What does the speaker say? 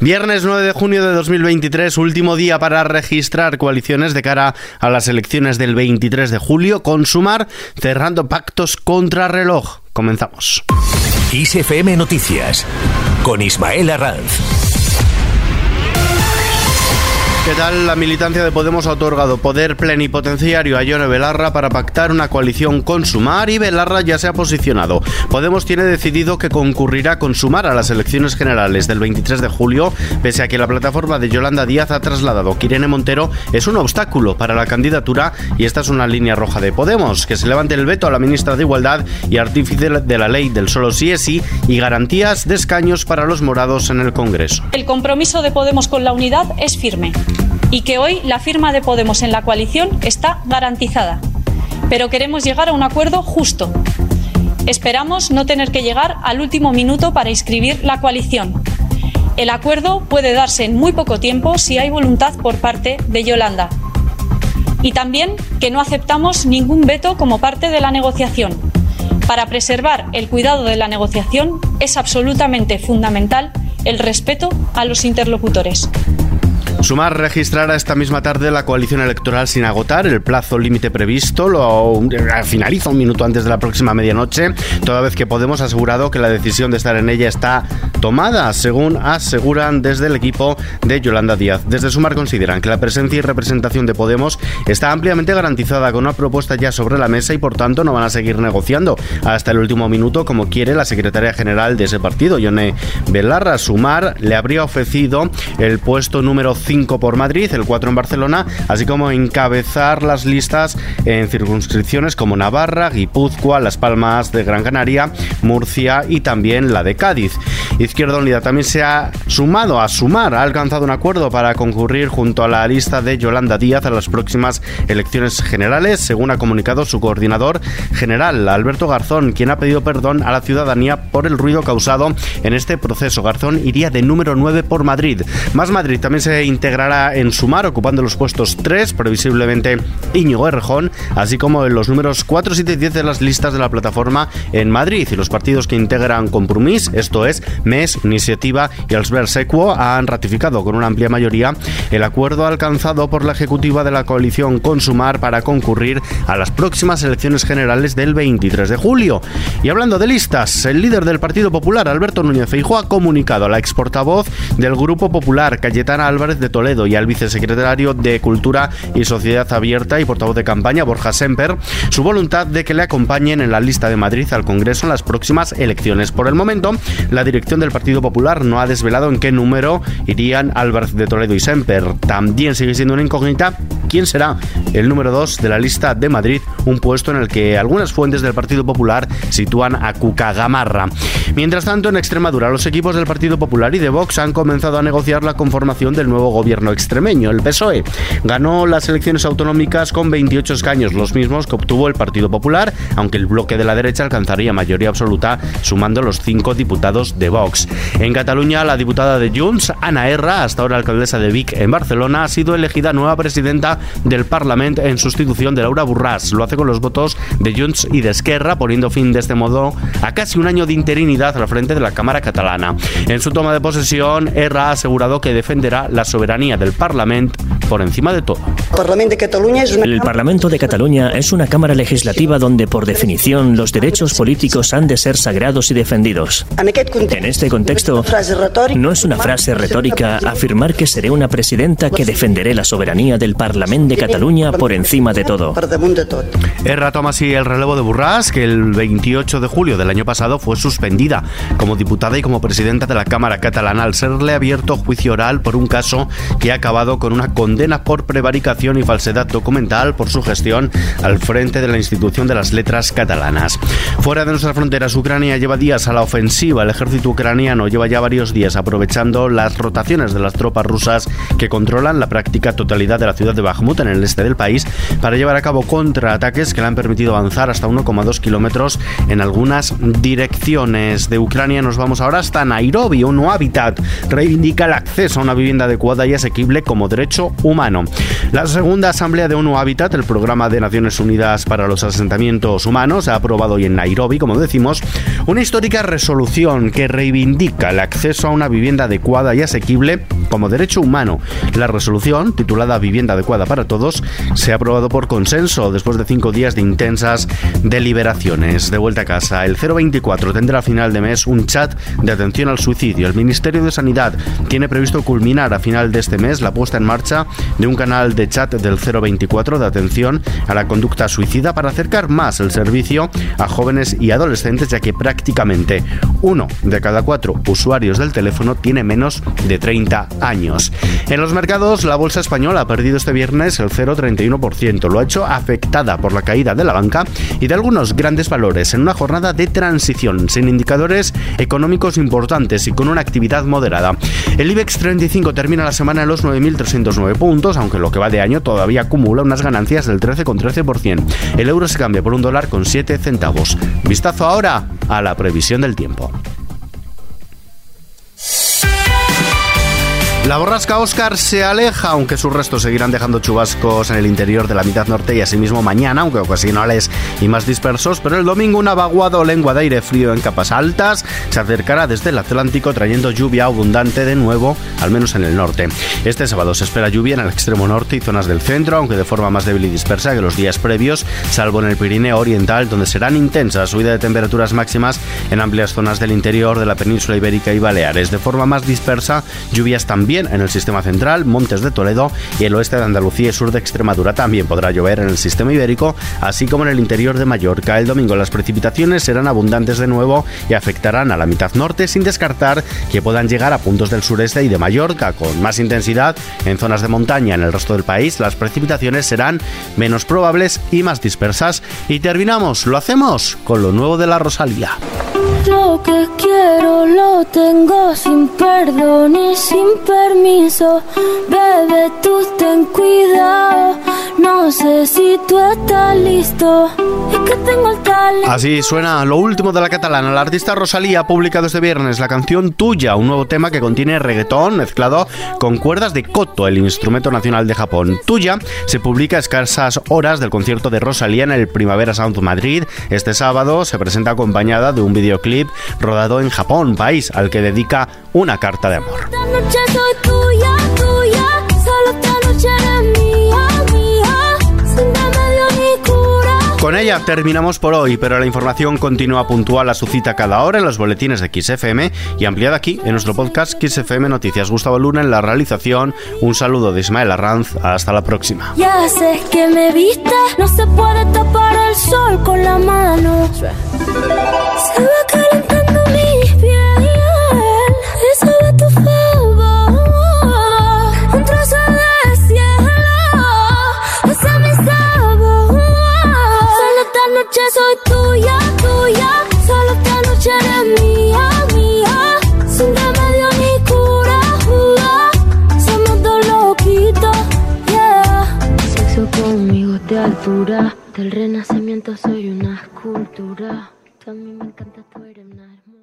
Viernes 9 de junio de 2023, último día para registrar coaliciones de cara a las elecciones del 23 de julio, con Sumar cerrando pactos contra reloj. Comenzamos. ISFM Noticias con Ismael Arranz. ¿Qué tal? La militancia de Podemos ha otorgado poder plenipotenciario a Yone Belarra para pactar una coalición con Sumar y Belarra ya se ha posicionado. Podemos tiene decidido que concurrirá con Sumar a las elecciones generales del 23 de julio, pese a que la plataforma de Yolanda Díaz ha trasladado que Irene Montero es un obstáculo para la candidatura y esta es una línea roja de Podemos, que se levante el veto a la ministra de Igualdad y artífice de la ley del solo sí es sí y garantías de escaños para los morados en el Congreso. El compromiso de Podemos con la unidad es firme y que hoy la firma de Podemos en la coalición está garantizada. Pero queremos llegar a un acuerdo justo. Esperamos no tener que llegar al último minuto para inscribir la coalición. El acuerdo puede darse en muy poco tiempo si hay voluntad por parte de Yolanda. Y también que no aceptamos ningún veto como parte de la negociación. Para preservar el cuidado de la negociación es absolutamente fundamental el respeto a los interlocutores. Sumar registrará esta misma tarde la coalición electoral sin agotar el plazo límite previsto. Lo finaliza un minuto antes de la próxima medianoche, toda vez que Podemos asegurado que la decisión de estar en ella está tomada, según aseguran desde el equipo de Yolanda Díaz. Desde Sumar consideran que la presencia y representación de Podemos está ampliamente garantizada con una propuesta ya sobre la mesa y por tanto no van a seguir negociando hasta el último minuto como quiere la secretaria general de ese partido, Yone Belarra. Sumar le habría ofrecido el puesto número 5 por Madrid, el 4 en Barcelona, así como encabezar las listas en circunscripciones como Navarra, Guipúzcoa, Las Palmas de Gran Canaria, Murcia y también la de Cádiz. Izquierda Unida también se ha sumado a sumar, ha alcanzado un acuerdo para concurrir junto a la lista de Yolanda Díaz a las próximas elecciones generales, según ha comunicado su coordinador general, Alberto Garzón, quien ha pedido perdón a la ciudadanía por el ruido causado en este proceso. Garzón iría de número 9 por Madrid. Más Madrid también se integrará en Sumar, ocupando los puestos 3, previsiblemente Íñigo Errejón, así como en los números 4, 7 y 10 de las listas de la plataforma en Madrid. Y los partidos que integran Compromís, esto es MES, Iniciativa y Albert Sequo, han ratificado con una amplia mayoría el acuerdo alcanzado por la ejecutiva de la coalición con Sumar para concurrir a las próximas elecciones generales del 23 de julio. Y hablando de listas, el líder del Partido Popular, Alberto Núñez Feijóo, ha comunicado a la ex portavoz del Grupo Popular, Cayetana Álvarez de Toledo y al vicesecretario de Cultura y Sociedad Abierta y portavoz de campaña, Borja Semper, su voluntad de que le acompañen en la lista de Madrid al Congreso en las próximas elecciones. Por el momento, la dirección del Partido Popular no ha desvelado en qué número irían Álvarez de Toledo y Semper. También sigue siendo una incógnita quién será el número 2 de la lista de Madrid, un puesto en el que algunas fuentes del Partido Popular sitúan a Cuca Gamarra. Mientras tanto, en Extremadura, los equipos del Partido Popular y de Vox han comenzado a negociar la conformación del nuevo gobierno extremeño. El PSOE ganó las elecciones autonómicas con 28 escaños, los mismos que obtuvo el Partido Popular, aunque el bloque de la derecha alcanzaría mayoría absoluta sumando los cinco diputados de Vox. En Cataluña, la diputada de Junts, Ana Erra, hasta ahora alcaldesa de Vic en Barcelona, ha sido elegida nueva presidenta del Parlamento en sustitución de Laura Burrás. Lo hace con los votos de Junts y de Esquerra, poniendo fin de este modo a casi un año de interinidad al frente de la Cámara catalana. En su toma de posesión, Erra ha asegurado que defenderá la soberanía del Parlamento por encima de todo. El Parlamento de Cataluña es una cámara legislativa donde, por definición, los derechos políticos han de ser sagrados y defendidos. En este contexto, no es una frase retórica afirmar que seré una presidenta que defenderé la soberanía del Parlamento de Cataluña por encima de todo. Erra toma así el relevo de Burrás, que el 28 de julio del año pasado fue suspendida como diputada y como presidenta de la Cámara Catalana al serle abierto juicio oral por un caso que ha acabado con una condena por prevaricación y falsedad documental por su gestión al frente de la institución de las letras catalanas. Fuera de nuestras fronteras, Ucrania lleva días a la ofensiva. El ejército ucraniano lleva ya varios días aprovechando las rotaciones de las tropas rusas que controlan la práctica totalidad de la ciudad de Bakhmut en el este del país para llevar a cabo contraataques que le han permitido avanzar hasta 1,2 kilómetros en algunas direcciones. De Ucrania nos vamos ahora hasta Nairobi. Un hábitat reivindica el acceso a una vivienda adecuada y asequible como derecho humano. La segunda Asamblea de ONU Habitat, el programa de Naciones Unidas para los asentamientos humanos, ha aprobado hoy en Nairobi, como decimos, una histórica resolución que reivindica el acceso a una vivienda adecuada y asequible como derecho humano. La resolución, titulada Vivienda adecuada para todos, se ha aprobado por consenso después de cinco días de intensas deliberaciones. De vuelta a casa, el 024 tendrá a final de mes un chat de atención al suicidio. El Ministerio de Sanidad tiene previsto culminar a final de este mes la puesta en marcha de un canal de chat del 024 de atención a la conducta suicida para acercar más el servicio a jóvenes y adolescentes, ya que prácticamente uno de cada cuatro usuarios del teléfono tiene menos de 30 años. En los mercados, la bolsa española ha perdido este viernes el 0,31%. Lo ha hecho afectada por la caída de la banca y de algunos grandes valores en una jornada de transición, sin indicadores económicos importantes y con una actividad moderada. El IBEX 35 termina la semana en los 9.309 puntos, aunque lo que va de año todavía acumula unas ganancias del 13,13%. El euro se cambia por un dólar con 7 centavos. Vistazo ahora a la previsión del tiempo. La borrasca Oscar se aleja, aunque sus restos seguirán dejando chubascos en el interior de la mitad norte y asimismo mañana, aunque ocasionales y más dispersos, pero el domingo una vaguada o lengua de aire frío en capas altas se acercará desde el Atlántico trayendo lluvia abundante de nuevo, al menos en el norte. Este sábado se espera lluvia en el extremo norte y zonas del centro, aunque de forma más débil y dispersa que los días previos, salvo en el Pirineo Oriental, donde serán intensas subida de temperaturas máximas en amplias zonas del interior de la península ibérica y Baleares. De forma más dispersa, lluvias también en el sistema central, Montes de Toledo y el oeste de Andalucía y sur de Extremadura. También podrá llover en el sistema ibérico, así como en el interior de Mallorca. El domingo las precipitaciones serán abundantes de nuevo y afectarán a la mitad norte, sin descartar que puedan llegar a puntos del sureste y de Mallorca con más intensidad en zonas de montaña. En el resto del país las precipitaciones serán menos probables y más dispersas. Y terminamos, lo hacemos con lo nuevo de la Rosalía. Lo que quiero lo tengo sin perdón y sin permiso. Bebe, ten cuidado. No sé si tú estás listo. Es que tengo el talento. Así suena lo último de la catalana. La artista Rosalía ha publicado este viernes la canción Tuya, un nuevo tema que contiene reggaetón mezclado con cuerdas de koto, el instrumento nacional de Japón. Tuya se publica a escasas horas del concierto de Rosalía en el Primavera Sound Madrid. Este sábado se presenta acompañada de un videoclip rodado en Japón, país al que dedica una carta de amor. Con ella terminamos por hoy, pero la información continúa puntual a su cita cada hora en los boletines de XFM y ampliada aquí en nuestro podcast XFM Noticias. Gustavo Luna en la realización. Un saludo de Ismael Arranz. Hasta la próxima. Ya sé que me viste, no se puede tapar el sol con la mano. Se va soy una escultura. A mí me encanta tu hermana hermosa.